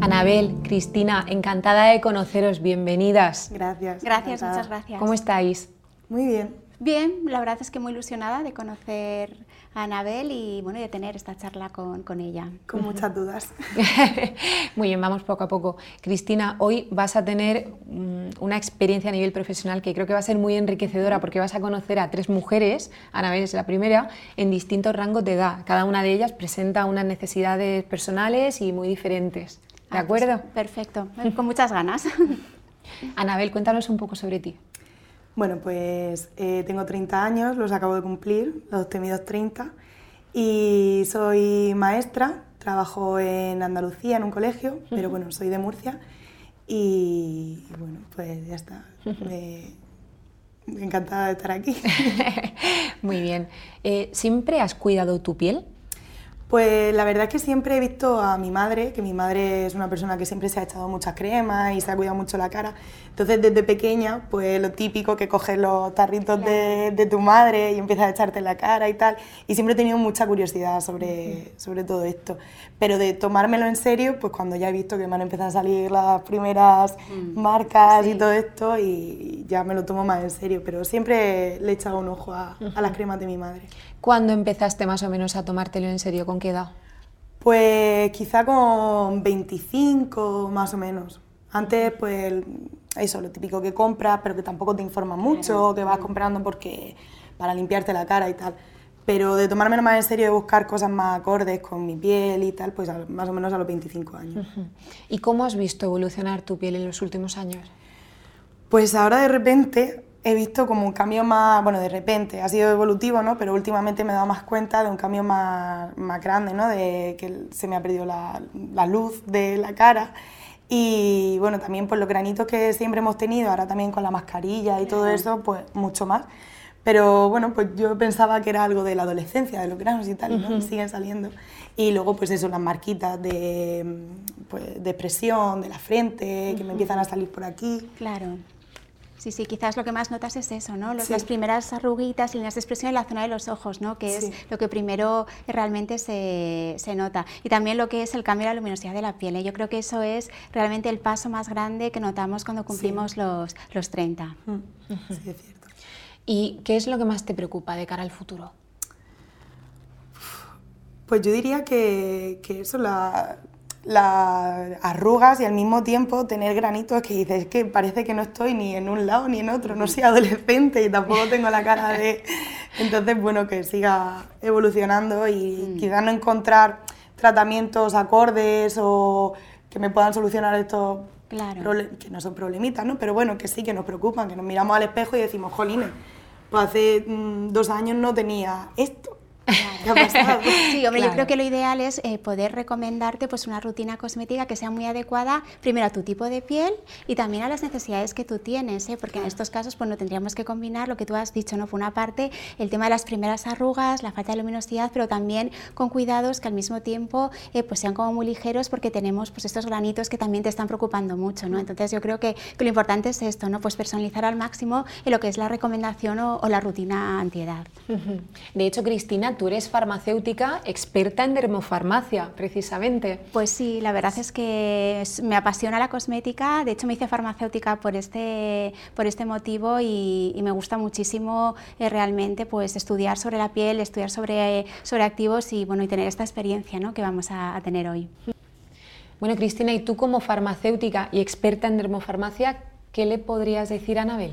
Anabel, Cristina, encantada de conoceros, bienvenidas. Gracias. Gracias, muchas gracias. ¿Cómo estáis? Muy bien. Bien, la verdad es que muy ilusionada de conocer a Anabel y bueno, de tener esta charla con, con ella. Con muchas dudas. Muy bien, vamos poco a poco. Cristina, hoy vas a tener mm, una experiencia a nivel profesional que creo que va a ser muy enriquecedora porque vas a conocer a tres mujeres, Anabel es la primera, en distintos rangos de edad. Cada una de ellas presenta unas necesidades personales y muy diferentes. ¿De Ah, pues, acuerdo? perfecto, con muchas ganas. Anabel, cuéntanos un poco sobre ti. Bueno, pues eh, tengo 30 años, los acabo de cumplir, los temidos 30, y soy maestra, trabajo en Andalucía en un colegio, pero bueno, soy de Murcia, y, y bueno, pues ya está. Me- encantada de estar aquí. Muy bien. Eh, ¿Siempre has cuidado tu piel? Pues la verdad es que siempre he visto a mi madre, que mi madre es una persona que siempre se ha echado muchas cremas y se ha cuidado mucho la cara. Entonces desde pequeña, pues lo típico que coges los tarritos de, de tu madre y empiezas a echarte en la cara y tal. Y siempre he tenido mucha curiosidad sobre, sobre todo esto. Pero de tomármelo en serio, pues cuando ya he visto que me han empezado a salir las primeras marcas y todo esto, y ya me lo tomo más en serio. Pero siempre le he echado un ojo a, a las cremas de mi madre. ¿Cuándo empezaste más o menos a tomártelo en serio? ¿Con qué edad? Pues quizá con 25 más o menos. Antes, pues eso, lo típico que compras, pero que tampoco te informa mucho, que vas comprando porque para limpiarte la cara y tal. Pero de tomármelo más en serio, de buscar cosas más acordes con mi piel y tal, pues más o menos a los 25 años. ¿Y cómo has visto evolucionar tu piel en los últimos años? Pues ahora de repente he visto como un cambio más, bueno, de repente, ha sido evolutivo, ¿no? Pero últimamente me he dado más cuenta de un cambio más, más grande, ¿no? De que se me ha perdido la, la luz de la cara. Y bueno, también por los granitos que siempre hemos tenido, ahora también con la mascarilla y todo eso, pues mucho más. Pero bueno, pues yo pensaba que era algo de la adolescencia, de los granos y tal, ¿no? siguen saliendo. Y luego pues eso, las marquitas de, pues, de presión, de la frente, que me empiezan a salir por aquí. Claro. Sí, sí, quizás lo que más notas es eso, ¿no? Los- Sí. Las primeras arruguitas, líneas de expresión en la zona de los ojos, ¿no? Que es Sí. lo que primero realmente se, se nota. Y también lo que es el cambio de la luminosidad de la piel. ¿eh? Yo creo que eso es realmente el paso más grande que notamos cuando cumplimos los, los 30. Mm, Sí, es cierto. ¿Y qué es lo que más te preocupa de cara al futuro? Pues yo diría que, que eso, la- las arrugas y al mismo tiempo tener granitos que dices que parece que no estoy ni en un lado ni en otro, no soy adolescente y tampoco tengo la cara de... Entonces, bueno, que siga evolucionando y quizás no encontrar tratamientos acordes o que me puedan solucionar estos Claro. que no son problemitas, ¿no? Pero bueno, que sí, que nos preocupan, que nos miramos al espejo y decimos, jolines, pues hace mm, dos años no tenía esto. ¿Qué ha pasado? Sí, hombre, yo Claro. creo que lo ideal es eh, poder recomendarte pues una rutina cosmética que sea muy adecuada primero a tu tipo de piel y también a las necesidades que tú tienes, ¿eh? porque en estos casos pues no tendríamos que combinar lo que tú has dicho, ¿no? Por una parte el tema de las primeras arrugas, la falta de luminosidad, pero también con cuidados que al mismo tiempo eh, pues sean como muy ligeros porque tenemos pues estos granitos que también te están preocupando mucho, ¿no? Entonces yo creo que, que lo importante es esto, ¿no? Pues personalizar al máximo en lo que es la recomendación o, o la rutina antiedad. De hecho, Cristina, tú eres farmacéutica experta en dermofarmacia, precisamente. Pues sí, la verdad es que me apasiona la cosmética. De hecho, me hice farmacéutica por este, por este motivo y, y me gusta muchísimo eh, realmente pues, estudiar sobre la piel, estudiar sobre, sobre activos y, bueno, y tener esta experiencia ¿no? que vamos a, a tener hoy. Bueno, Cristina, y tú como farmacéutica y experta en dermofarmacia, ¿qué le podrías decir a Anabel?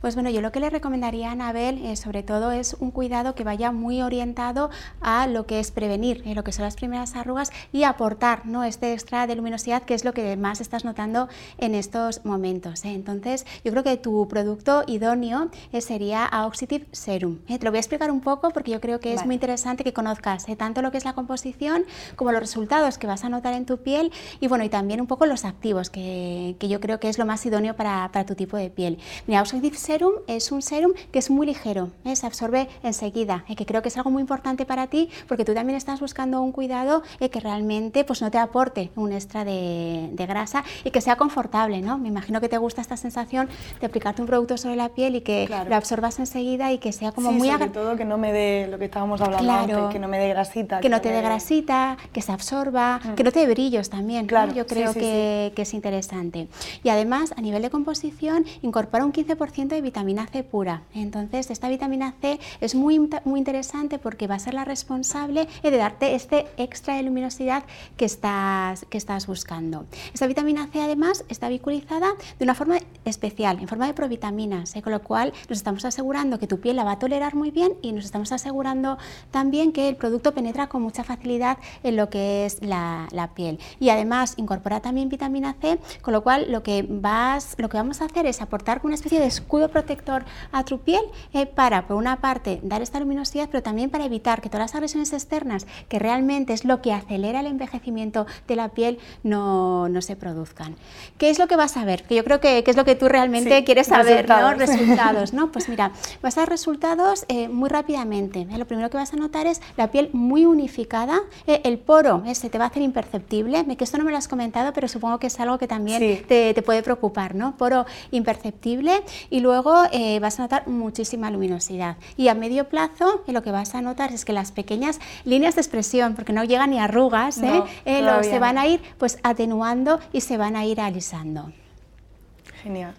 Pues bueno, yo lo que le recomendaría a Anabel, eh, sobre todo, es un cuidado que vaya muy orientado a lo que es prevenir, eh, lo que son las primeras arrugas y aportar ¿no? este extra de luminosidad, que es lo que más estás notando en estos momentos. ¿eh? Entonces, yo creo que tu producto idóneo eh, sería Aoxitive Serum. Te lo voy a explicar un poco porque yo creo que es muy interesante que conozcas tanto lo que es la composición como los resultados que vas a notar en tu piel y bueno, y también un poco los activos, que, que yo creo que es lo más idóneo para, para, tu tipo de piel. Mira, Oxidif Serum es un serum que es muy ligero, ¿eh? se absorbe enseguida, que creo que es algo muy importante para ti porque tú también estás buscando un cuidado que realmente pues, no te aporte un extra de, de, grasa y que sea confortable. ¿no? Me imagino que te gusta esta sensación de aplicarte un producto sobre la piel y que lo absorbas enseguida y que sea como muy... sobre todo que no me dé lo que estábamos hablando antes, que no me dé grasita. Que, no te dé grasita, que se absorba, mm. que no te dé brillos también. Claro, Yo creo que, que, es interesante. Y además, a nivel de composición, incorpora un 15% vitamina C pura. Entonces, esta vitamina C es muy, muy interesante porque va a ser la responsable de darte este extra de luminosidad que estás, que estás buscando. Esta vitamina C, además, está vinculizada de una forma especial, en forma de provitaminas, con lo cual nos estamos asegurando que tu piel la va a tolerar muy bien y nos estamos asegurando también que el producto penetra con mucha facilidad en lo que es la, la piel. Y además incorpora también vitamina C, con lo cual lo que, vas, lo que vamos a hacer es aportar una especie de escudo protector a tu piel eh, para, por una parte, dar esta luminosidad, pero también para evitar que todas las agresiones externas, que realmente es lo que acelera el envejecimiento de la piel, no, no se produzcan. ¿Qué es lo que vas a ver? Que yo creo que, que es lo que tú realmente quieres saber, resultados. ¿no? Resultados, ¿no? Pues mira, vas a dar resultados eh, muy rápidamente. ¿eh? Lo primero que vas a notar es la piel muy unificada, el poro se te va a hacer imperceptible, que esto no me lo has comentado, pero supongo que es algo que también te, te, puede preocupar, ¿no? Poro imperceptible y luego eh, vas a notar muchísima luminosidad. Y a medio plazo lo que vas a notar es que las pequeñas líneas de expresión, porque no llegan ni arrugas, ¿eh? Eh, se van a ir pues atenuando y se van a ir alisando. Genial.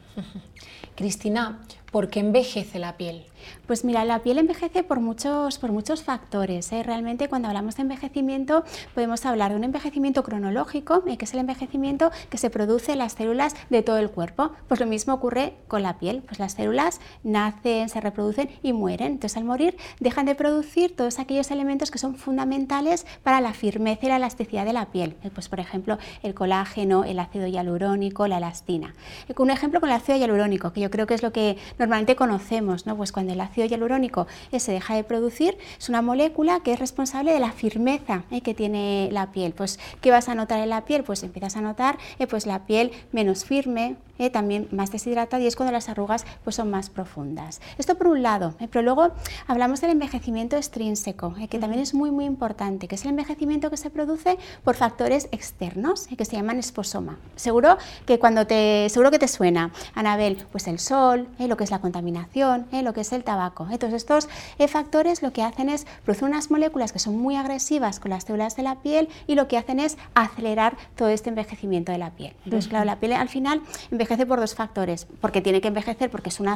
Cristina, ¿por qué envejece la piel? Pues mira, la piel envejece por muchos, por muchos factores. ¿eh? Realmente cuando hablamos de envejecimiento podemos hablar de un envejecimiento cronológico, eh, que es el envejecimiento que se produce en las células de todo el cuerpo. Pues lo mismo ocurre con la piel. Pues las células nacen, se reproducen y mueren. Entonces al morir dejan de producir todos aquellos elementos que son fundamentales para la firmeza y la elasticidad de la piel. Eh, pues por ejemplo el colágeno, el ácido hialurónico, la elastina. Un ejemplo con el ácido hialurónico, que yo creo que es lo que normalmente conocemos, ¿no? Pues cuando el ácido hialurónico se deja de producir, es una molécula que es responsable de la firmeza ¿eh? que tiene la piel. Pues, ¿qué vas a notar en la piel? Pues empiezas a notar eh, pues, la piel menos firme, eh, también más deshidratada y es cuando las arrugas pues, son más profundas. Esto por un lado, pero luego hablamos del envejecimiento extrínseco, que también es muy muy importante, que es el envejecimiento que se produce por factores externos, que se llaman esposoma. Seguro que cuando te, seguro que te suena, Anabel, pues el sol, lo que es la contaminación, lo que es el tabaco. Entonces estos eh, factores lo que hacen es producir unas moléculas que son muy agresivas con las células de la piel y lo que hacen es acelerar todo este envejecimiento de la piel. Entonces, claro, la piel al final envejece por dos factores, porque tiene que envejecer porque son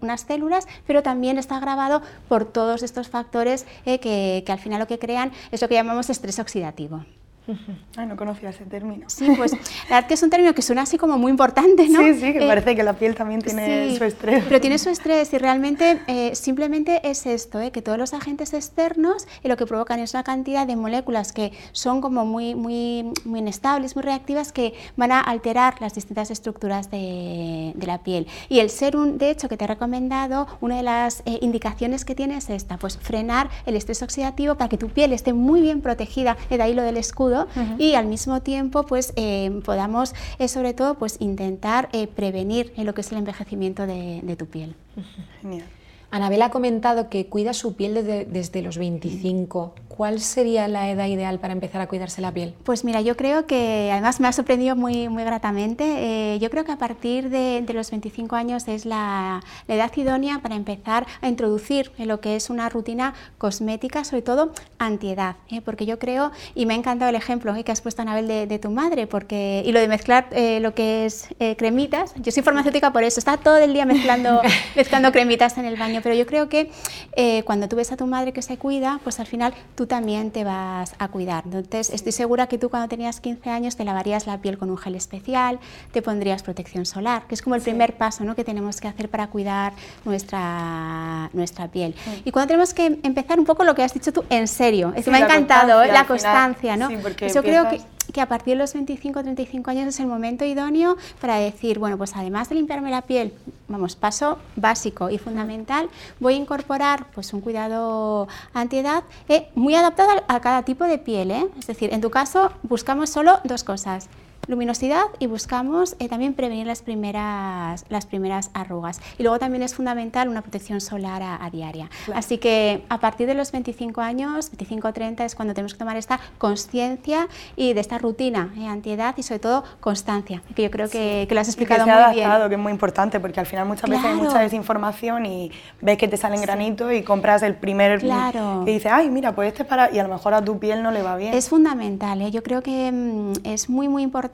unas células, pero también está agravado por todos estos factores eh, que, que al final lo que crean es lo que llamamos estrés oxidativo. Ay, no conocía ese término. Sí, pues la verdad que es un término que suena así como muy importante, ¿no? Sí, sí, que eh, parece que la piel también tiene su estrés. Pero tiene su estrés y realmente eh, simplemente es esto, ¿eh? que todos los agentes externos lo que provocan es una cantidad de moléculas que son como muy, muy, muy inestables, muy reactivas, que van a alterar las distintas estructuras de, de la piel. Y el serum, de hecho, que te he recomendado, una de las indicaciones que tiene es esta, pues frenar el estrés oxidativo para que tu piel esté muy bien protegida, de ahí lo del escudo y al mismo tiempo pues eh, podamos eh, sobre todo pues intentar eh, prevenir lo que es el envejecimiento de, de tu piel. Genial. Anabel ha comentado que cuida su piel desde, desde, los 25. ¿Cuál sería la edad ideal para empezar a cuidarse la piel? Pues mira, yo creo que además me ha sorprendido muy, muy gratamente. Eh, yo creo que a partir de, de los 25 años es la, la, edad idónea para empezar a introducir en lo que es una rutina cosmética, sobre todo antiedad. ¿eh? Porque yo creo, y me ha encantado el ejemplo ¿eh? que has puesto, Anabel, de, de, tu madre, porque, y lo de mezclar eh, lo que es cremitas. Yo soy farmacéutica por eso, está todo el día mezclando, mezclando cremitas en el baño pero yo creo que eh, cuando tú ves a tu madre que se cuida, pues al final tú también te vas a cuidar. Entonces, estoy segura que tú cuando tenías 15 años te lavarías la piel con un gel especial, te pondrías protección solar, que es como el primer paso ¿no? que tenemos que hacer para cuidar nuestra, nuestra piel. Y cuando tenemos que empezar un poco lo que has dicho tú, en serio, es que me ha encantado la constancia, ¿no? yo creo que que a partir de los 25-35 años es el momento idóneo para decir, bueno, pues además de limpiarme la piel, vamos, paso básico y fundamental, voy a incorporar pues un cuidado antiedad eh, muy adaptado a, cada tipo de piel, ¿eh? es decir, en tu caso buscamos solo dos cosas, luminosidad y buscamos eh, también prevenir las primeras, las primeras arrugas. Y luego también es fundamental una protección solar a, diaria. Así que a partir de los 25 años, 25-30 es cuando tenemos que tomar esta conciencia y de esta rutina eh, antiedad y sobre todo constancia, que yo creo que, que lo has explicado que muy adaptado, que es muy importante, porque al final muchas veces hay mucha desinformación y ves que te salen granitos y compras el primer claro. y dices, ay, mira, pues este para... y a lo mejor a tu piel no le va bien. Es fundamental, ¿eh? yo creo que mm, es muy, muy importante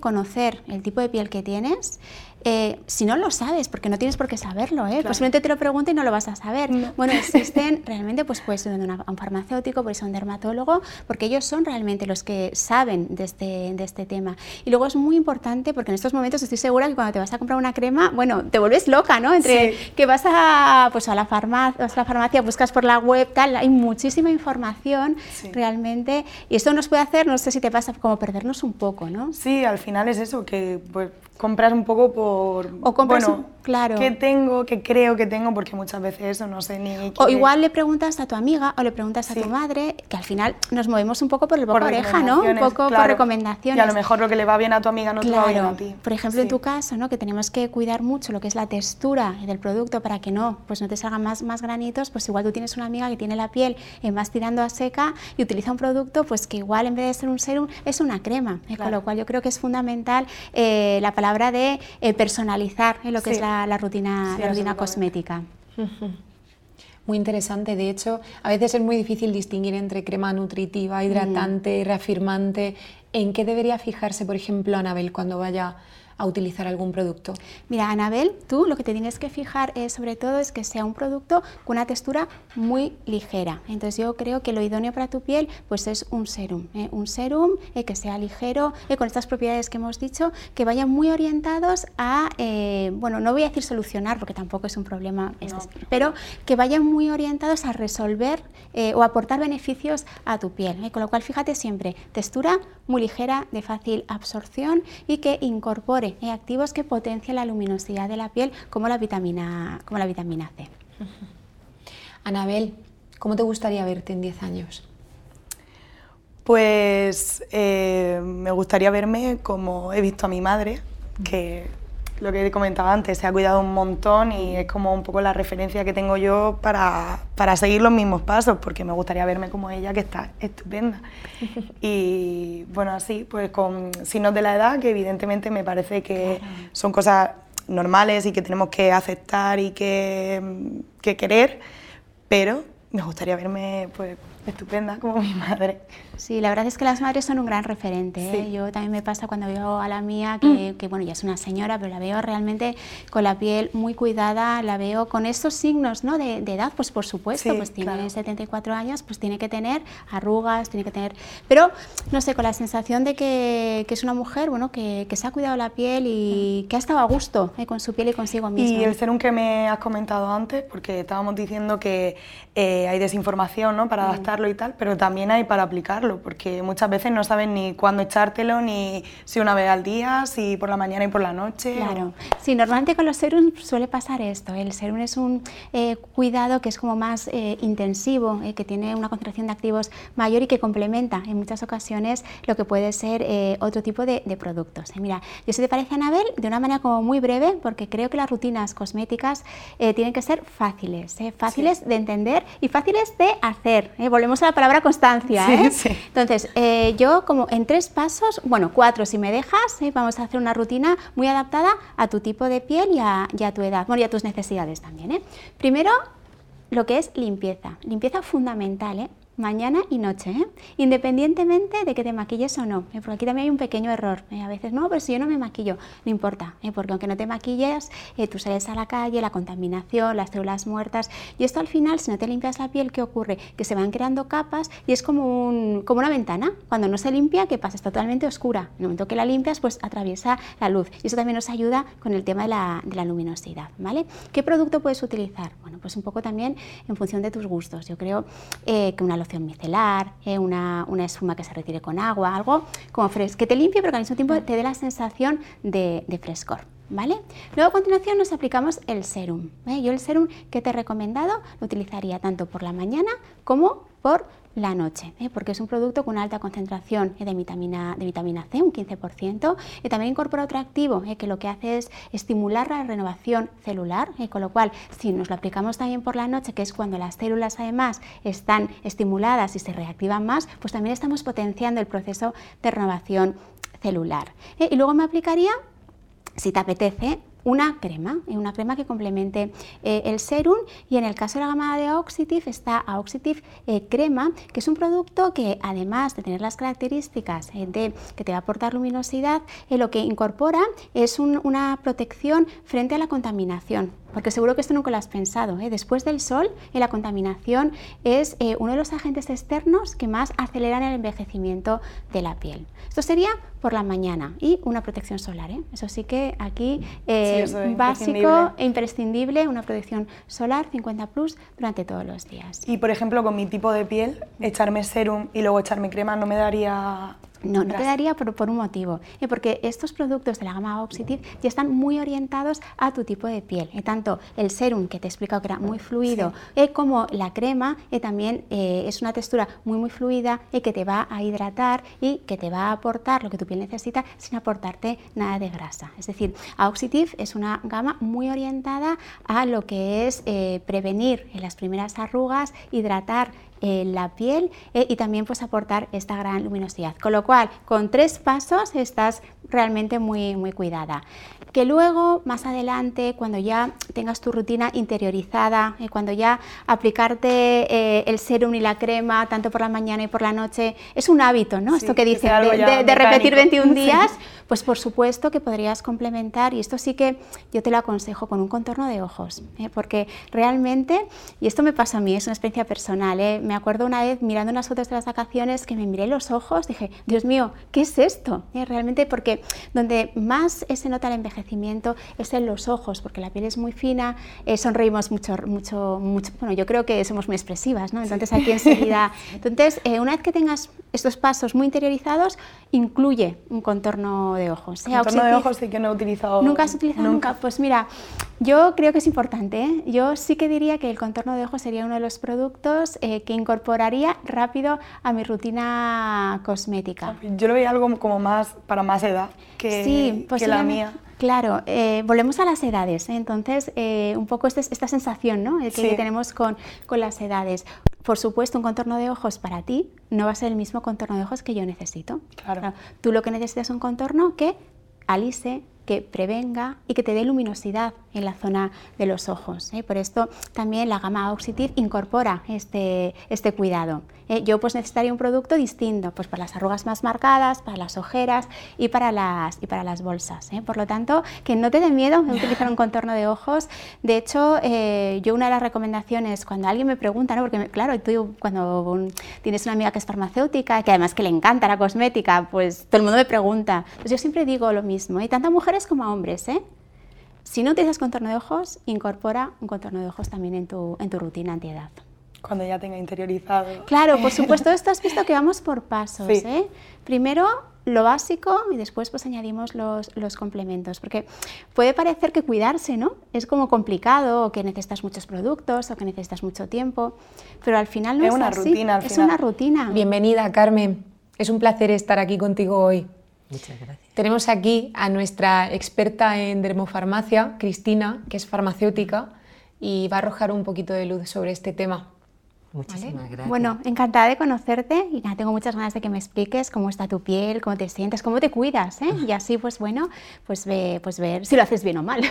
conocer el tipo de piel que tienes eh, si no lo sabes, porque no tienes por qué saberlo, ¿eh? posiblemente te lo pregunte y no lo vas a saber. Bueno, existen realmente, pues puedes ir a un farmacéutico, puedes ir a un dermatólogo, porque ellos son realmente los que saben de este, de este tema. Y luego es muy importante, porque en estos momentos estoy segura que cuando te vas a comprar una crema, bueno, te vuelves loca, ¿no? Entre que vas a, pues a, la farmacia, a la farmacia, buscas por la web, tal, hay muchísima información realmente, y esto nos puede hacer, no sé si te pasa, como perdernos un poco, ¿no? Sí, al final es eso, que pues, compras un poco por... O compras bueno, claro. qué tengo, qué creo que tengo, porque muchas veces eso no sé ni... O igual le preguntas a tu amiga o le preguntas a tu madre, que al final nos movemos un poco por el boca oreja, ¿no? Un poco por recomendaciones. Y a lo mejor lo que le va bien a tu amiga no te va bien a ti. Por ejemplo, en tu caso, ¿no? Que tenemos que cuidar mucho lo que es la textura del producto para que no, pues no te salgan más, más granitos, pues igual tú tienes una amiga que tiene la piel eh, más tirando a seca y utiliza un producto pues que igual en vez de ser un serum es una crema, eh, con lo cual yo creo que es fundamental eh, la palabra de personalizar lo que es la, rutina, la rutina cosmética. Muy interesante, de hecho, a veces es muy difícil distinguir entre crema nutritiva, hidratante, reafirmante. ¿En qué debería fijarse, por ejemplo, Anabel cuando vaya a utilizar algún producto? Mira, Anabel, tú lo que te tienes que fijar es, sobre todo es que sea un producto con una textura muy ligera. Entonces yo creo que lo idóneo para tu piel pues es un serum, ¿eh? un serum eh, que sea ligero, eh, con estas propiedades que hemos dicho, que vayan muy orientados a, bueno, no voy a decir solucionar porque tampoco es un problema, este, pero que vayan muy orientados a resolver o aportar beneficios a tu piel. Con lo cual fíjate siempre, textura muy ligera, de fácil absorción y que incorpore activos que potencian la luminosidad de la piel como la vitamina, como la vitamina C. Anabel, ¿cómo te gustaría verte en 10 años? Pues eh, me gustaría verme como he visto a mi madre, que lo que he comentado antes, se ha cuidado un montón y es como un poco la referencia que tengo yo para, para seguir los mismos pasos, porque me gustaría verme como ella, que está estupenda. Y bueno, así, pues con signos de la edad, que evidentemente me parece que son cosas normales y que tenemos que aceptar y que, que querer, pero me gustaría verme pues estupenda como mi madre. Sí, la verdad es que las madres son un gran referente. ¿eh? Yo también me pasa cuando veo a la mía, que, que, bueno, ya es una señora, pero la veo realmente con la piel muy cuidada, la veo con estos signos ¿no? de, edad, pues por supuesto, pues tiene 74 años, pues tiene que tener arrugas, tiene que tener... Pero, no sé, con la sensación de que, que es una mujer, bueno, que, que, se ha cuidado la piel y que ha estado a gusto ¿eh? con su piel y consigo misma. Y el serum que me has comentado antes, porque estábamos diciendo que eh, hay desinformación ¿no? para mm. adaptarlo y tal, pero también hay para aplicarlo porque muchas veces no saben ni cuándo echártelo, ni si una vez al día, si por la mañana y por la noche. Claro, sí, normalmente con los serums suele pasar esto. El serum es un eh, cuidado que es como más eh, intensivo, eh, que tiene una concentración de activos mayor y que complementa en muchas ocasiones lo que puede ser otro tipo de, productos. mira, yo si te parece, Anabel, de una manera como muy breve, porque creo que las rutinas cosméticas tienen que ser fáciles, fáciles de entender y fáciles de hacer. Volvemos a la palabra constancia. Sí, sí. Entonces, eh, yo como en tres pasos, bueno, cuatro si me dejas, eh, vamos a hacer una rutina muy adaptada a tu tipo de piel y a, tu edad, bueno, y a tus necesidades también. ¿eh? Primero, lo que es limpieza, limpieza fundamental, ¿eh? Mañana y noche, ¿eh? independientemente de que te maquilles o no. ¿eh? Porque aquí también hay un pequeño error. ¿eh? A veces, no, pero si yo no me maquillo, no importa, porque aunque no te maquilles, tú sales a la calle, la contaminación, las células muertas, y esto al final, si no te limpias la piel, ¿qué ocurre? Que se van creando capas y es como, un, como una ventana. Cuando no se limpia, ¿qué pasa? Está totalmente oscura. En el momento que la limpias, pues atraviesa la luz. Y eso también nos ayuda con el tema de la, de la luminosidad. ¿vale? ¿Qué producto puedes utilizar? Bueno, pues un poco también en función de tus gustos. Yo creo que una micelar, eh, una, una, espuma que se retire con agua, algo como fresco, que te limpie pero que al mismo tiempo te dé la sensación de, frescor. ¿Vale? Luego a continuación nos aplicamos el serum. ¿eh? Yo el serum que te he recomendado lo utilizaría tanto por la mañana como por la noche, ¿eh? porque es un producto con una alta concentración de vitamina, de vitamina C, un 15%, y también incorpora otro activo ¿eh? que lo que hace es estimular la renovación celular, ¿eh? con lo cual si nos lo aplicamos también por la noche, que es cuando las células además están estimuladas y se reactivan más, pues también estamos potenciando el proceso de renovación celular. Y luego me aplicaría si te apetece, una crema, eh, una crema que complemente eh, el serum. Y en el caso de la gama de Oxitive está Oxitive eh, Crema, que es un producto que además de tener las características de que te va a aportar luminosidad, lo que incorpora es una protección frente a la contaminación porque seguro que esto nunca lo has pensado. ¿eh? Después del sol, la contaminación es eh, uno de los agentes externos que más aceleran el envejecimiento de la piel. Esto sería por la mañana y una protección solar. ¿eh? Eso sí que aquí básico e imprescindible, una protección solar 50 plus durante todos los días. Y por ejemplo, con mi tipo de piel, echarme serum y luego echarme crema no me daría no, no te daría por, un motivo, eh, porque estos productos de la gama Oxitive ya están muy orientados a tu tipo de piel. Eh, tanto el serum, que te he explicado que era muy fluido, eh, como la crema, también es una textura muy, muy fluida y que te va a hidratar y que te va a aportar lo que tu piel necesita sin aportarte nada de grasa. Es decir, Oxitive es una gama muy orientada a lo que es prevenir en las primeras arrugas, hidratar la piel eh, y también pues aportar esta gran luminosidad. Con lo cual, con tres pasos estás realmente muy, muy cuidada. Que luego, más adelante, cuando ya tengas tu rutina interiorizada, eh, cuando ya aplicarte eh, el serum y la crema, tanto por la mañana y por la noche, es un hábito, ¿no? Esto que dicen de, repetir 21 días, pues por supuesto que podrías complementar, y esto sí que yo te lo aconsejo con un contorno de ojos, porque realmente, y esto me pasa a mí, es una experiencia personal, me acuerdo una vez mirando unas fotos de las vacaciones que me miré los ojos, dije, Dios mío, ¿qué es esto? Eh, realmente porque donde más se nota el envejecimiento es en los ojos, porque la piel es muy fina, eh, sonreímos mucho, mucho, mucho, bueno, yo creo que somos muy expresivas, ¿no? Entonces aquí enseguida, entonces eh, una vez que tengas estos pasos muy interiorizados, incluye un contorno de ojos. Contorno de ojos sí que no he utilizado. ¿Nunca has utilizado nunca? Pues mira, yo creo que es importante. Yo sí que diría que el contorno de ojos sería uno de los productos que incorporaría rápido a mi rutina cosmética. Yo lo veía algo como más para más edad que, que la mía. Claro, eh, volvemos a las edades, ¿eh? entonces eh, un poco esta, esta sensación ¿no? que tenemos con, con, las edades. Por supuesto, un contorno de ojos para ti no va a ser el mismo contorno de ojos que yo necesito. Claro. Tú lo que necesitas es un contorno que alise, que prevenga y que te dé luminosidad en la zona de los ojos. ¿eh? Por esto también la gama Oxitive incorpora este, este cuidado. ¿eh? Yo pues necesitaría un producto distinto pues para las arrugas más marcadas, para las ojeras y para las, y para las bolsas. ¿eh? Por lo tanto, que no te dé miedo utilizar un contorno de ojos. De hecho, yo una de las recomendaciones cuando alguien me pregunta, ¿no? porque claro, tú cuando tienes una amiga que es farmacéutica, que además que le encanta la cosmética, pues todo el mundo me pregunta. Pues yo siempre digo lo mismo, y tanto mujeres como hombres, ¿eh? Si no utilizas contorno de ojos, incorpora un contorno de ojos también en tu, en tu rutina antiedad. Cuando ya tenga interiorizado. Claro, por supuesto, esto has visto que vamos por pasos. ¿eh? Primero lo básico y después pues añadimos los, los, complementos, porque puede parecer que cuidarse ¿no? es como complicado o que necesitas muchos productos o que necesitas mucho tiempo, pero al final no es, una rutina. es una rutina. Bienvenida, Carmen. Es un placer estar aquí contigo hoy. Muchas gracias. Tenemos aquí a nuestra experta en dermofarmacia, Cristina, que es farmacéutica y va a arrojar un poquito de luz sobre este tema. Muchísimas gracias. Bueno, encantada de conocerte y nada, tengo muchas ganas de que me expliques cómo está tu piel, cómo te sientes, cómo te cuidas, ¿eh? Y así, pues bueno, pues, ve, pues ver si lo haces bien o mal.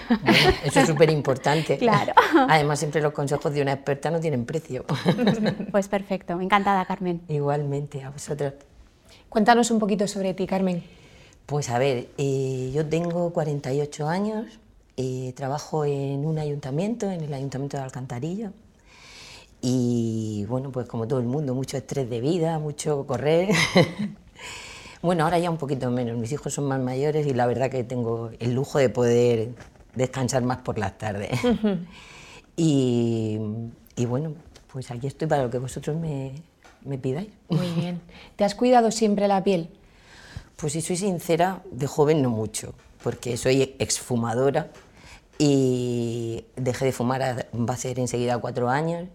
eso es súper importante. Claro. Además, siempre los consejos de una experta no tienen precio. Pues perfecto, encantada, Carmen. Igualmente, a vosotros. Cuéntanos un poquito sobre ti, Carmen. Pues a ver, eh, yo tengo 48 años, eh, trabajo en un ayuntamiento, en el ayuntamiento de Alcantarilla, y bueno, pues como todo el mundo, mucho estrés de vida, mucho correr. bueno, ahora ya un poquito menos, mis hijos son más mayores y la verdad que tengo el lujo de poder descansar más por las tardes. y, y bueno, pues aquí estoy para lo que vosotros me, me pidáis. Muy bien. ¿Te has cuidado siempre la piel? Pues si soy sincera, de joven no mucho, porque soy exfumadora y dejé de fumar, va a ser enseguida cuatro años,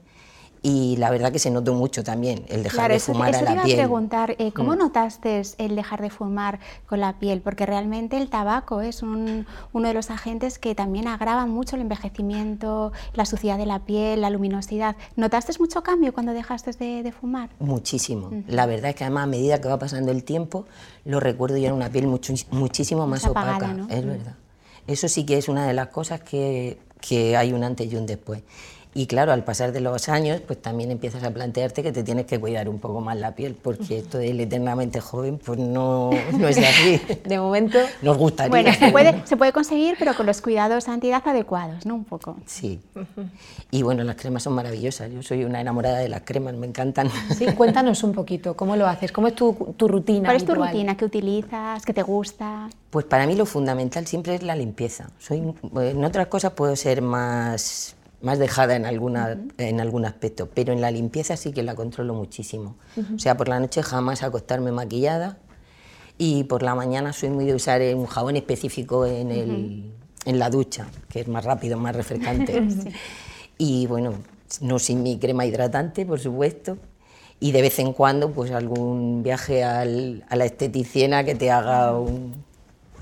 y la verdad que se notó mucho también el dejar de fumar eso a la te iba piel. a preguntar, eh, ¿cómo Mm. notaste el dejar de fumar con la piel? Porque realmente el tabaco es un- uno de los agentes que también agravan mucho el envejecimiento, la suciedad de la piel, la luminosidad. ¿Notaste mucho cambio cuando dejaste de, de fumar? Muchísimo. La verdad es que además a medida que va pasando el tiempo, lo recuerdo ya en una piel mucho- muchísimo más, apagada, opaca. ¿no? Es Mm. verdad. Eso sí que es una de las cosas que, que hay un antes y un después. Y claro, al pasar de los años, pues también empiezas a plantearte que te tienes que cuidar un poco más la piel, porque esto del eternamente joven, pues no, no es así. De momento, Nos gustaría. Bueno, se puede, se puede conseguir, pero con los cuidados antiedad adecuados, ¿no? Un poco. Sí. Y bueno, las cremas son maravillosas. Yo soy una enamorada de las cremas, me encantan. sí, cuéntanos un poquito, ¿cómo lo haces? ¿Cómo es tu, tu rutina ¿Cuál es tu habitual? rutina? ¿Qué utilizas? ¿Qué te gusta? Pues para mí lo fundamental siempre es la limpieza. Soy, en otras cosas puedo ser más, más dejada en, alguna, en algún aspecto, pero en la limpieza sí que la controlo muchísimo. O sea, por la noche jamás acostarme maquillada y por la mañana soy muy de usar un jabón específico en, el, en la ducha, que es más rápido, más refrescante. Y bueno, no sin mi crema hidratante, por supuesto. Y de vez en cuando, pues algún viaje al- a la esteticien que te haga un,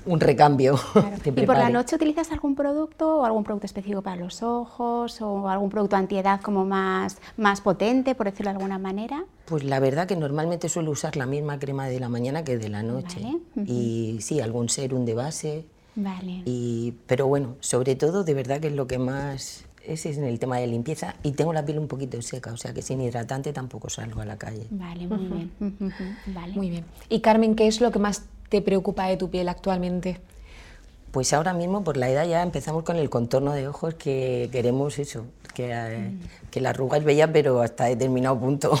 un recambio. ¿Y por la noche utilizas algún producto o algún producto específico para los ojos o algún producto antiedad como más, más potente, por decirlo de alguna manera? Pues la verdad que normalmente suelo usar la misma crema de la mañana que de la noche. Vale, Y sí, algún serum de base. Vale. Y, pero bueno, sobre todo, de verdad que es lo que más ese es en el tema de limpieza y tengo la piel un poquito seca, o sea que sin hidratante tampoco salgo a la calle. Vale, muy bien. Vale. Muy bien. Y Carmen, ¿qué es lo que más te preocupa de tu piel actualmente? Pues ahora mismo por la edad ya empezamos con el contorno de ojos que queremos eso, que, eh, que la arruga es bella pero hasta determinado punto.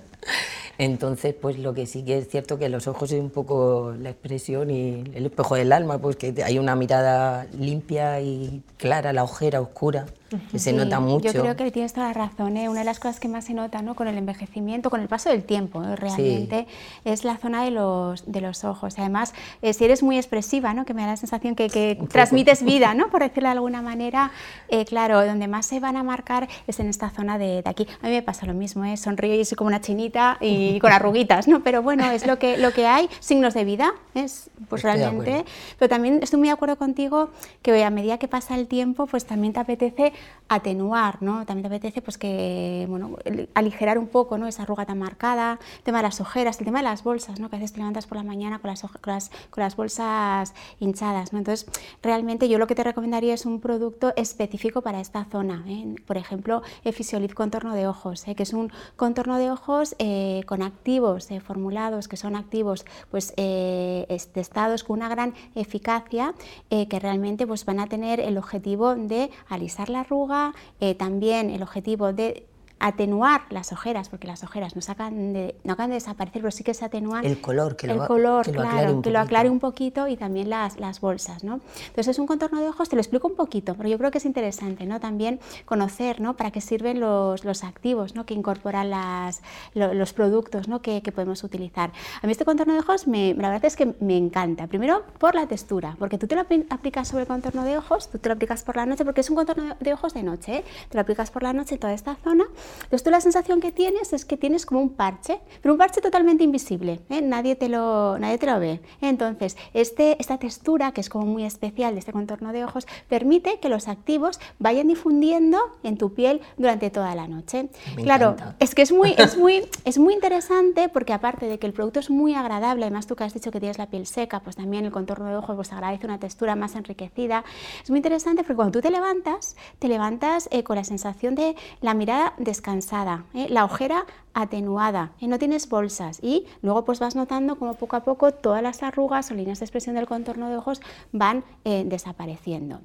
Entonces, pues lo que sí que es cierto que los ojos es un poco la expresión y el espejo del alma, pues que hay una mirada limpia y clara, la ojera oscura, que se Sí, nota mucho. Yo creo que tienes toda la razón. ¿eh? Una de las cosas que más se nota ¿no? con el envejecimiento, con el paso del tiempo, ¿eh? realmente, es la zona de los, de los ojos. Además, eh, si eres muy expresiva, ¿no? que me da la sensación que, que transmites vida, ¿no? por decirlo de alguna manera, eh, claro, donde más se van a marcar es en esta zona de, de aquí. A mí me pasa lo mismo, ¿eh? sonrío y soy como una chinita y con arruguitas, ¿no? pero bueno, es lo que, lo que hay, signos de vida, es pues Estoy realmente pero también estoy muy de acuerdo contigo que a medida que pasa el tiempo, pues también te apetece atenuar, ¿no? También te apetece pues que, bueno, aligerar un poco, ¿no? Esa arruga tan marcada, el tema de las ojeras, el tema de las bolsas, ¿no? Que a veces levantas por la mañana con las, con las, con las bolsas hinchadas, ¿no? Entonces, realmente yo lo que te recomendaría es un producto específico para esta zona, ¿eh? Por ejemplo, el contorno de ojos, ¿eh? que es un contorno de ojos eh, con activos eh, formulados, que son activos pues es- testados con una gran eficacia, que realmente pues van a tener el objetivo de alisar la arruga, eh, también el objetivo de atenuar las ojeras, porque las ojeras no, sacan de, no acaban de desaparecer, pero sí que se atenúan El color, que lo el color, que lo claro, aclare un que lo aclare un poquito y también las, las bolsas, ¿no? Entonces es un contorno de ojos, te lo explico un poquito, pero yo creo que es interesante, ¿no? También conocer, ¿no? Para qué sirven los, los activos, ¿no? Que incorporan las, lo- los productos, ¿no? Que, que podemos utilizar. A mí este contorno de ojos, me, la verdad es que me encanta. Primero, por la textura, porque tú te lo apli- aplicas sobre el contorno de ojos, tú te lo aplicas por la noche, porque es un contorno de- de ojos de noche, ¿eh? Te lo aplicas por la noche en toda esta zona. Entonces tú la sensación que tienes es que tienes como un parche, pero un parche totalmente invisible, ¿eh? nadie, te lo, nadie te lo ve. Entonces, este, esta textura, que es como muy especial de este contorno de ojos, permite que los activos vayan difundiendo en tu piel durante toda la noche. Me claro, encanta. es que es muy, es, muy, es muy interesante porque aparte de que el producto es muy agradable, además tú que has dicho que tienes la piel seca, pues también el contorno de ojos pues agradece una textura más enriquecida. Es muy interesante porque cuando tú te levantas, te levantas eh, con la sensación de la mirada descansada, ¿eh? la ojera atenuada, ¿eh? no tienes bolsas y luego pues vas notando como poco a poco todas las arrugas o líneas de expresión del contorno de ojos van eh, desapareciendo.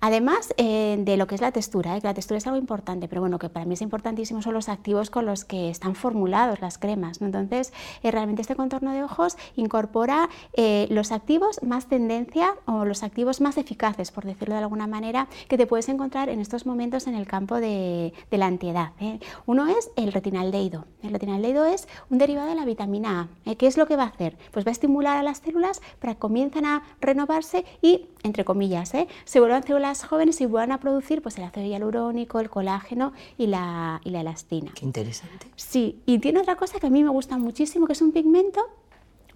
Además eh, de lo que es la textura, ¿eh? que la textura es algo importante, pero bueno, que para mí es importantísimo son los activos con los que están formulados las cremas. Entonces, realmente este contorno de ojos incorpora los activos más tendencia o los activos más eficaces, por decirlo de alguna manera, que te puedes encontrar en estos momentos en el campo de, la antiedad. Uno es el retinaldeido. El retinaldehído es un derivado de la vitamina A. ¿eh? ¿Qué es lo que va a hacer? Pues va a estimular a las células para que comiencen a renovarse y, entre comillas, ¿eh? se vuelvan células jóvenes y vuelvan a producir pues, el ácido hialurónico, el colágeno y la, y la elastina. Qué interesante. Sí, y tiene otra cosa que a mí me gusta muchísimo, que es un pigmento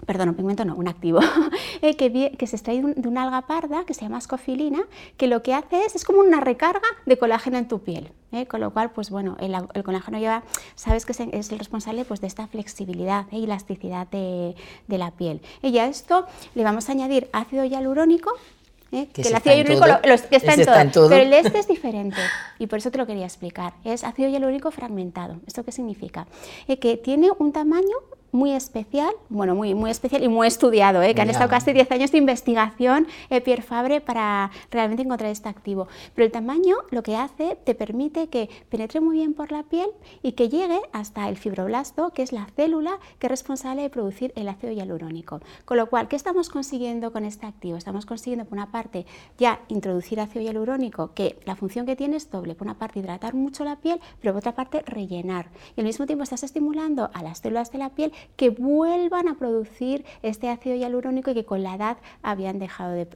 perdón, un pigmento no, un activo, eh, que, se extrae de una alga parda que se llama escofilina, que lo que hace es, es como una recarga de colágeno en tu piel. Eh, con lo cual, pues bueno, el, colágeno lleva, sabes que es el responsable pues, de esta flexibilidad e elasticidad de, la piel. Y a esto le vamos a añadir ácido hialurónico, que, el ácido hialurónico está, en, todo, pero el este es diferente y por eso te lo quería explicar. Es ácido hialurónico fragmentado. ¿Esto qué significa? que tiene un tamaño muy especial, bueno, muy, muy especial y muy estudiado, ¿eh? que han estado casi 10 años de investigación, eh, Pierre Fabre, para realmente encontrar este activo. Pero el tamaño lo que hace, te permite que penetre muy bien por la piel y que llegue hasta el fibroblasto, que es la célula que es responsable de producir el ácido hialurónico. Con lo cual, ¿qué estamos consiguiendo con este activo? Estamos consiguiendo, por una parte, ya introducir ácido hialurónico, que la función que tiene es doble. Por una parte, hidratar mucho la piel, pero por otra parte, rellenar. Y al mismo tiempo estás estimulando a las células de la piel que vuelvan a producir este ácido hialurónico y que con la edad habían dejado de,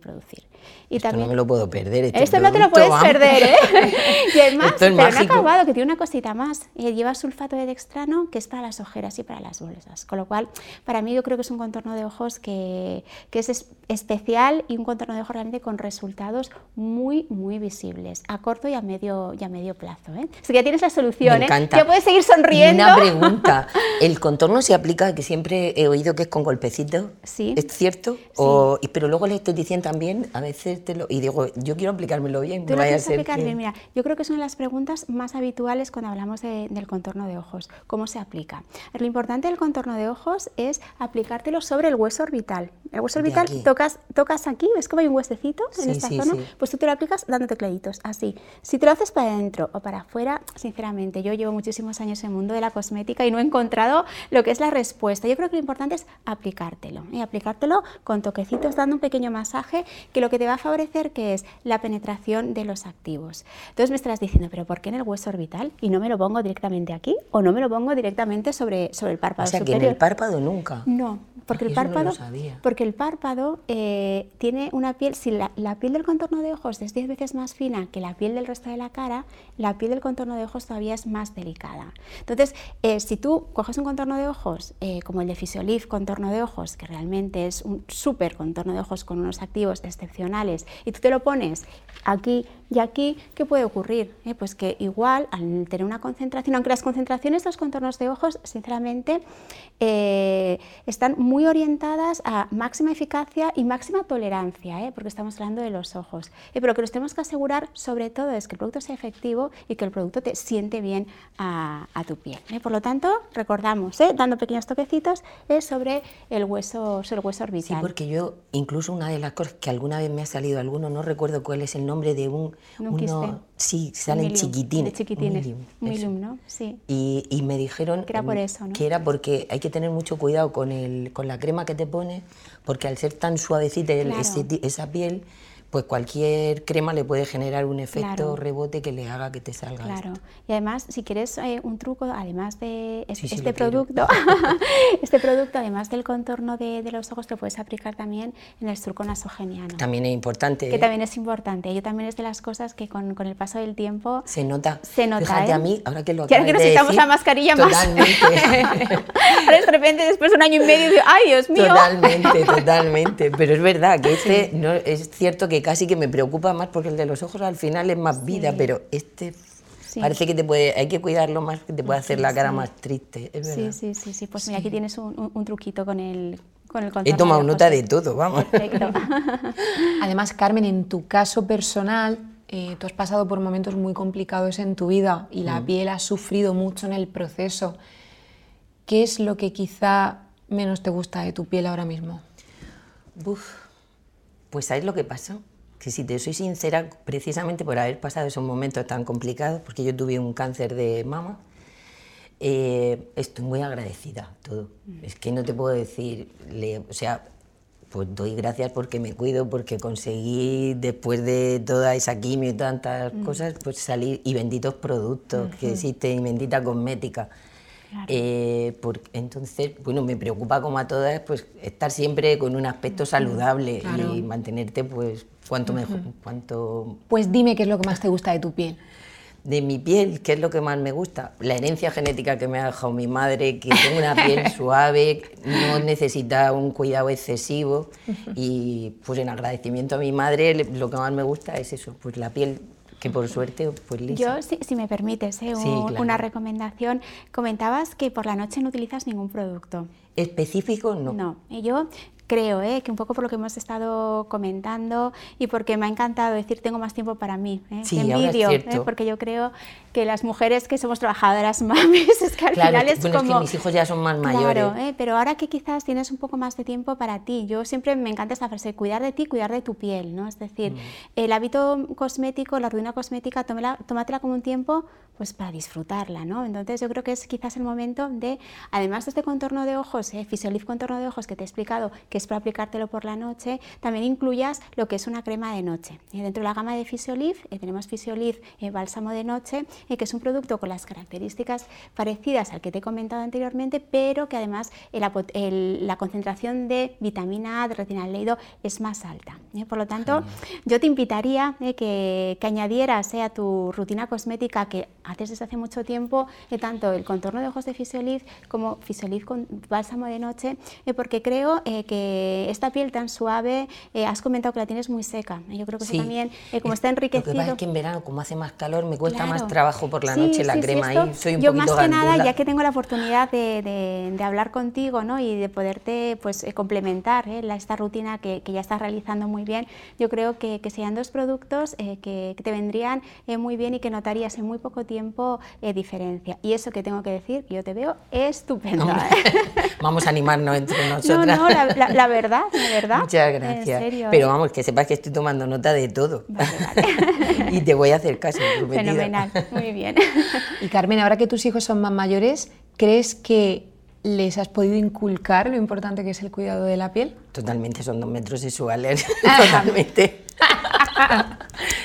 producir. Y esto también, no me lo puedo perder. Este esto no te lo puedes perder, ¿eh? y además, pero no ha acabado, que tiene una cosita más. Eh, lleva sulfato de dextrano, que es para las ojeras y para las bolsas. Con lo cual, para mí yo creo que es un contorno de ojos que, que es especial y un contorno de ojos realmente con resultados muy, muy visibles, a corto y a medio, y a medio plazo. ¿eh? Así que ya tienes la solución, ¿eh? Ya puedes seguir sonriendo. Una pregunta. ¿El contorno se aplica, que siempre he oído que es con golpecitos? Sí. ¿Es cierto? O, pero luego le dicen también, a veces te lo... Y digo, yo quiero aplicármelo bien. Tú lo quieres aplicar bien. Mira, yo creo que es una de las preguntas más habituales cuando hablamos del contorno de ojos. ¿Cómo se aplica? Lo importante del contorno de ojos es aplicártelo sobre el hueso orbital. El hueso orbital tocas, tocas aquí, ¿ves cómo hay un huesecito en esta zona? Pues tú te lo aplicas dándote claditos, así. Si te lo haces para adentro o para afuera, sinceramente, yo llevo muchísimos años en el mundo de la cosmética y no he encontrado lo que es la respuesta. Yo creo que lo importante es aplicártelo. Y aplicártelo con toquecitos, dando un pequeño masaje, que lo que te va a favorecer que es la penetración de los activos. Entonces me estarás diciendo, ¿pero por qué en el hueso orbital? ¿Y no me lo pongo directamente aquí? ¿O no me lo pongo directamente sobre, sobre el párpado o sea, superior? que en el párpado nunca. No, porque el párpado... No. Porque el párpado eh, tiene una piel, si la, piel del contorno de ojos es 10 veces más fina que la piel del resto de la cara, la piel del contorno de ojos todavía es más delicada. Entonces, eh, si tú coges un contorno de ojos eh, como el de Physiolif contorno de ojos, que realmente es un súper contorno de ojos con unos activos excepcionales, y tú te lo pones aquí y aquí, ¿qué puede ocurrir? Pues que igual al tener una concentración, aunque las concentraciones de los contornos de ojos, sinceramente, están muy orientadas a máxima eficacia y máxima tolerancia, ¿eh? porque estamos hablando de los ojos. Eh, pero que nos tenemos que asegurar sobre todo es que el producto sea efectivo y que el producto te siente bien a, tu piel. ¿eh? Por lo tanto, recordamos, dando pequeños toquecitos, es sobre el hueso, sobre el hueso orbital. Sí, porque yo, incluso una de las cosas que alguna vez me ha salido alguno, no recuerdo cuál es el nombre de un... uno, sí, salen chiquitines. De chiquitines. Milium, ¿no? Sí. Y, y, me dijeron que era por eso, ¿no? Que era porque hay que tener mucho cuidado con, el, con la crema que te pones, porque al ser tan suavecita esa piel, pues cualquier crema le puede generar un efecto rebote que le haga que te salga. Claro, y además, si quieres eh, un truco, además de este producto, este producto, además del contorno de, los ojos, lo puedes aplicar también en el surco nasogeniano. También es importante. Que ¿eh? también es importante. Yo también es de las cosas que con, con el paso del tiempo se nota. Se nota. Fíjate ¿eh? a mí, ahora que lo Quiero que necesitamos la mascarilla totalmente. más. ahora de repente, después de un año y medio, ¡ay, Dios mío! Totalmente, totalmente. Pero es verdad que este, no, es cierto que casi que me preocupa más porque el de los ojos al final es más vida, pero este parece que te puede, hay que cuidarlo más, que te puede hacer la cara más triste. Es sí, sí, sí, sí. Pues mira, aquí tienes un, truquito con el, con el He tomado nota de todo, vamos. Perfecto. Además, Carmen, en tu caso personal, eh, tú has pasado por momentos muy complicados en tu vida y la mm. piel ha sufrido mucho en el proceso. ¿Qué es lo que quizá menos te gusta de tu piel ahora mismo? Uf, pues ¿sabes lo que pasa? Que si te soy sincera, precisamente por haber pasado esos momentos tan complicados, porque yo tuve un cáncer de mama, eh, estoy muy agradecida todo. Mm. Es que no te puedo decir, o sea, pues doy gracias porque me cuido, porque conseguí después de toda esa quimio y tantas mm. cosas, pues salir y benditos productos que existen y bendita cosmética. Eh, entonces, bueno, me preocupa como a todas, pues estar siempre con un aspecto saludable y mantenerte, pues, cuanto mejor, cuanto... Pues dime qué es lo que más te gusta de tu piel. De mi piel, ¿qué es lo que más me gusta? La herencia genética que me ha dejado mi madre, que tengo una piel suave, no necesita un cuidado excesivo y pues en agradecimiento a mi madre lo que más me gusta es eso, pues la piel que por suerte, pues lisa. Yo, si, me permites, ¿eh? una recomendación. Comentabas que por la noche no utilizas ningún producto. ¿Específico? No. No. Y yo creo ¿eh? que un poco por lo que hemos estado comentando y porque me ha encantado decir tengo más tiempo para mí. ¿eh? Sí, envidio, ¿eh? porque yo creo que las mujeres que somos trabajadoras mamis, es que al final es como... Es que mis hijos ya son más mayores. Claro, ¿eh? pero ahora que quizás tienes un poco más de tiempo para ti, yo siempre me encanta esta frase, cuidar de ti, cuidar de tu piel, ¿no? Es decir, mm. el hábito cosmético, la rutina cosmética, tómela, tómatela como un tiempo pues para disfrutarla, ¿no? Entonces yo creo que es quizás el momento de, además de este contorno de ojos, eh, Fisiolif contorno de ojos que te he explicado, que es para aplicártelo por la noche, también incluyas lo que es una crema de noche. Y dentro de la gama de Fisiolif eh, tenemos Fisiolif eh, bálsamo de noche, eh, que es un producto con las características parecidas al que te he comentado anteriormente, pero que además la concentración de vitamina A, de retinal es más alta. Por lo tanto, yo te invitaría que, que añadieras a tu rutina cosmética que haces desde hace mucho tiempo eh, tanto el contorno de ojos de Fisioliz como Fisioliz con bálsamo de noche, eh, porque creo eh, que esta piel tan suave, has comentado que la tienes muy seca. Yo creo que eso también, como está enriquecido... Lo que pasa es que en verano, como hace más calor, me cuesta más trabajo por la noche la crema ahí. Soy un yo más que nada, ya que tengo la oportunidad de, de, hablar contigo ¿no? y de poderte pues, complementar esta rutina que, que, ya estás realizando muy bien, yo creo que, que sean dos productos que, que, te vendrían muy bien y que notarías en muy poco tiempo eh, diferencia. Y eso que tengo que decir, yo te veo estupenda. ¿eh? Vamos a animarnos entre nosotras. No, no, la, verdad, la verdad. Muchas gracias. Pero ¿eh? vamos, que sepas que estoy tomando nota de todo. y te voy a hacer caso, Fenomenal, muy bien. y Carmen, ahora que tus hijos son más mayores, ¿crees que les has podido inculcar lo importante que es el cuidado de la piel? Totalmente, son dos metros sexuales. Totalmente.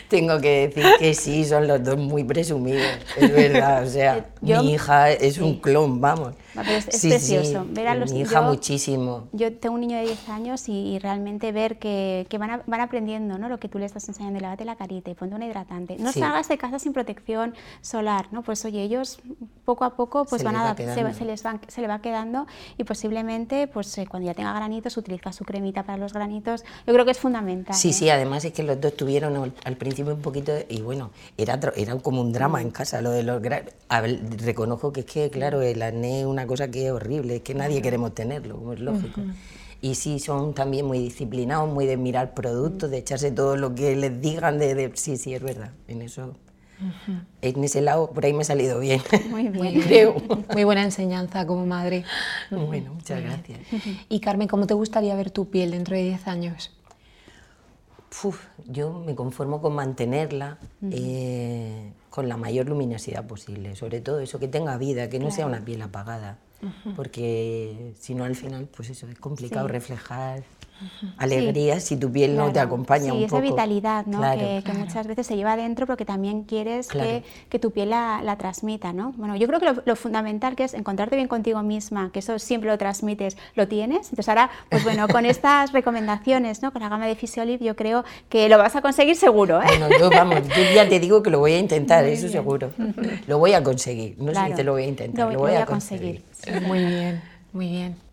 Tengo que decir que sí, son los dos muy presumidos, es verdad. O sea, mi hija es un clon, vamos. Es, precioso. Ver a los, mi hija muchísimo. Yo tengo un niño de 10 años y, realmente ver que, que van, van, aprendiendo ¿no? lo que tú le estás enseñando. Lávate la carita y ponte un hidratante. No salgas de casa sin protección solar, ¿no? Pues oye, ellos poco a poco pues van a, se, se, les va, se le va quedando y posiblemente pues eh, cuando ya tenga granitos utiliza su cremita para los granitos. Yo creo que es fundamental. Sí, ¿eh? sí, además es que los dos tuvieron al principio un poquito, y bueno, era, era como un drama en casa, lo de los reconozco que es que, claro, el acné es una cosa que es horrible, es que nadie queremos tenerlo, como es lógico. Y sí, son también muy disciplinados, muy de mirar productos, de echarse todo lo que les digan, de, sí, sí, es verdad, en eso... En ese lado, por ahí me ha salido bien. Muy bien, creo. Muy buena enseñanza como madre. Bueno, muchas gracias. Y Carmen, ¿cómo te gustaría ver tu piel dentro de 10 años? yo me conformo con mantenerla eh, con la mayor luminosidad posible, sobre todo eso, que tenga vida, que no sea una piel apagada, porque si no al final, pues eso, es complicado reflejar alegría si tu piel no te acompaña un poco. esa vitalidad ¿no? que, muchas veces se lleva adentro porque también quieres que, que, tu piel la, la, transmita. ¿no? Bueno, yo creo que lo, fundamental que es encontrarte bien contigo misma, que eso siempre lo transmites, lo tienes. Entonces ahora, pues bueno, con estas recomendaciones, ¿no? con la gama de Fisiolip, yo creo que lo vas a conseguir seguro. ¿eh? Bueno, yo, vamos, yo ya te digo que lo voy a intentar, eso seguro. Lo voy a conseguir, no sé si te lo voy a intentar, lo, voy, a conseguir. Muy bien, muy bien.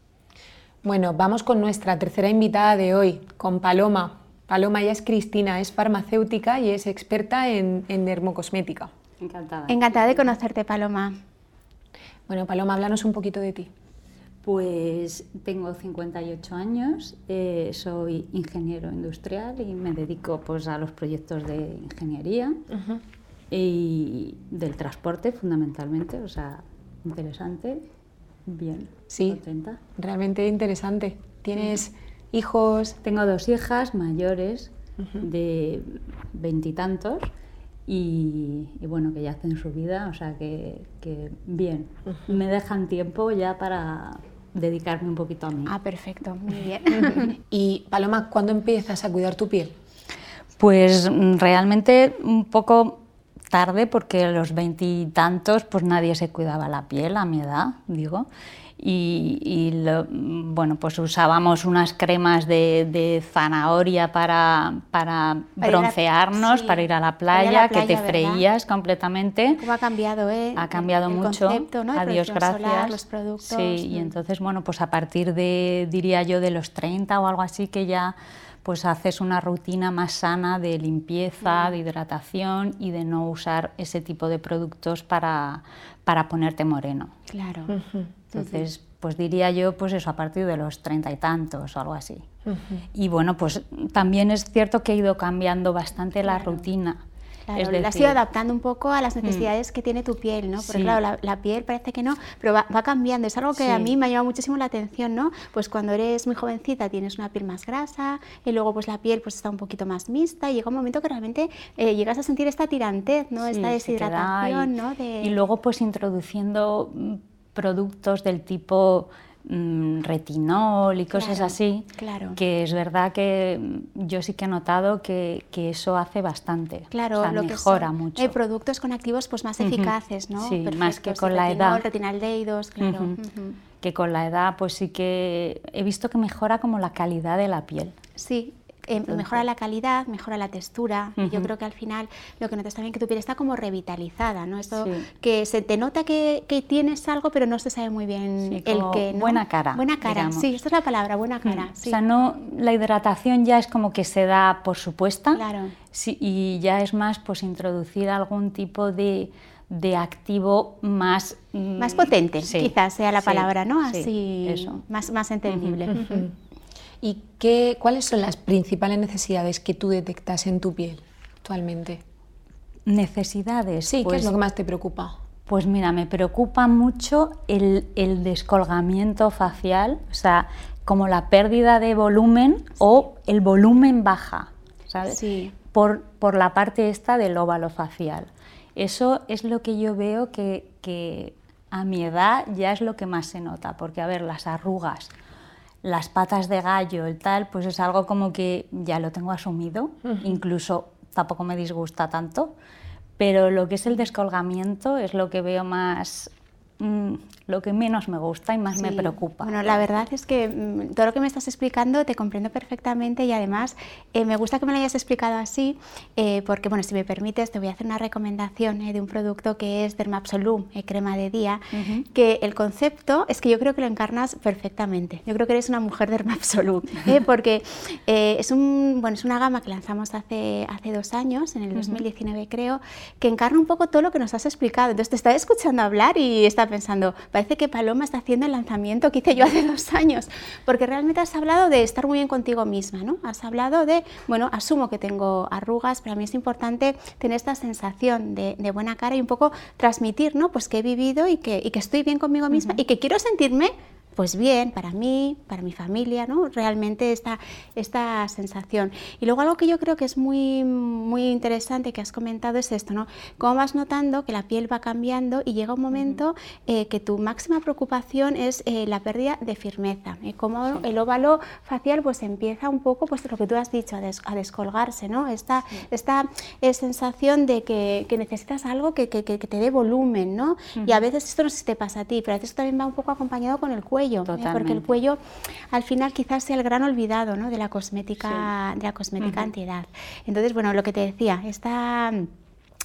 Bueno, vamos con nuestra tercera invitada de hoy, con Paloma. Paloma ya es Cristina, es farmacéutica y es experta en, dermocosmética. Encantada. Encantada de conocerte, Paloma. Bueno, Paloma, háblanos un poquito de ti. Pues tengo 58 años, eh, soy ingeniero industrial y me dedico pues, a los proyectos de ingeniería y del transporte fundamentalmente, o sea, interesante. Bien, sí, contenta. Realmente interesante. ¿Tienes hijos? Tengo dos hijas mayores de veintitantos y, bueno, que ya hacen su vida, o sea que, bien. Me dejan tiempo ya para dedicarme un poquito a mí. Ah, perfecto, muy bien. y Paloma, ¿cuándo empiezas a cuidar tu piel? Pues mm, realmente un poco tarde porque a los veintitantos pues nadie se cuidaba la piel a mi edad, digo. Y, bueno, pues usábamos unas cremas de, zanahoria para, para, broncearnos, para ir a la playa, que te freías completamente. ¿Cómo ha cambiado, eh? Ha cambiado mucho. Adiós, gracias. los productos. Sí, y entonces, bueno, pues a partir de, diría yo, de los 30 o algo así, que ya pues haces una rutina más sana de limpieza, de hidratación y de no usar ese tipo de productos para, para ponerte moreno. Claro. Entonces, pues diría yo, pues eso, a partir de los treinta y tantos o algo así. Y bueno, pues también es cierto que he ido cambiando bastante la rutina. Claro, la has ido adaptando un poco a las mm. necesidades que tiene tu piel, ¿no? Porque claro, la, piel parece que no, pero va, cambiando. Es algo que a mí me ha llamado muchísimo la atención, ¿no? Pues cuando eres muy jovencita tienes una piel más grasa y luego pues la piel pues está un poquito más mixta y llega un momento que realmente eh, llegas a sentir esta tirantez, ¿no? esta deshidratación, ¿no? Y luego pues introduciendo mm, productos del tipo mm, retinol y cosas así, claro. que es verdad que mm, yo sí que he notado que, que eso hace bastante, claro, o lo mejora mucho. Hay productos con activos pues más eficaces, ¿no? Sí, más que con la edad. Retinal Deidos, claro. Que con la edad pues sí que he visto que mejora como la calidad de la piel. Sí, eh, mejora la calidad, mejora la textura. y yo creo que al final lo que notas también es que tu piel está como revitalizada, ¿no? Esto que se te nota que, que, tienes algo, pero no se sabe muy bien el que. Buena cara. Buena cara, sí, esta es la palabra, buena cara. O sea, no, la hidratación ya es como que se da por supuesta. Claro. Sí, y ya es más pues introducir algún tipo de de activo más... Mm, más potente, quizás sea la palabra, ¿no? Así, eso. Más, más entendible. ¿Y qué, cuáles son las principales necesidades que tú detectas en tu piel actualmente? Necesidades. Sí, ¿qué es pues lo que más te preocupa? Pues mira, me preocupa mucho el, descolgamiento facial, o sea, como la pérdida de volumen o el volumen baja, ¿sabes? Sí. Por, por, la parte esta del óvalo facial. Eso es lo que yo veo que, que a mi edad ya es lo que más se nota, porque a ver, las arrugas, las patas de gallo, el tal, pues es algo como que ya lo tengo asumido, incluso tampoco me disgusta tanto, pero lo que es el descolgamiento es lo que veo más Mm, lo que menos me gusta y más me preocupa. Bueno, la verdad es que mm, todo lo que me estás explicando te comprendo perfectamente y además eh, me gusta que me lo hayas explicado así eh, porque, bueno, si me permites, te voy a hacer una recomendación eh, de un producto que es Dermabsolum, crema de día, que el concepto es que yo creo que lo encarnas perfectamente. Yo creo que eres una mujer Dermabsolum, porque es, un, bueno, es una gama que lanzamos hace, hace dos años, en el 2019 creo, que encarna un poco todo lo que nos has explicado. Entonces te estaba escuchando hablar y está pensando, parece que Paloma está haciendo el lanzamiento que hice yo hace dos años, porque realmente has hablado de estar muy bien contigo misma, ¿no? Has hablado de, bueno, asumo que tengo arrugas, pero a mí es importante tener esta sensación de, buena cara y un poco transmitir, ¿no? Pues que he vivido y que, y que estoy bien conmigo misma y que quiero sentirme pues bien, para mí, para mi familia, ¿no? Realmente esta, esta sensación. Y luego algo que yo creo que es muy, muy interesante que has comentado es esto, ¿no? Cómo vas notando que la piel va cambiando y llega un momento eh, que tu máxima preocupación es eh, la pérdida de firmeza, ¿eh? Como el óvalo facial pues empieza un poco, pues lo que tú has dicho, a, descolgarse, ¿no? Esta, esta sensación de que, necesitas algo que, que, te dé volumen, ¿no? Y a veces esto no sé si te pasa a ti, pero a veces también va un poco acompañado con el cuello ¿eh? porque el cuello al final quizás sea el gran olvidado ¿no? de la cosmética, de la cosmética antiedad. Entonces, bueno, lo que te decía, esta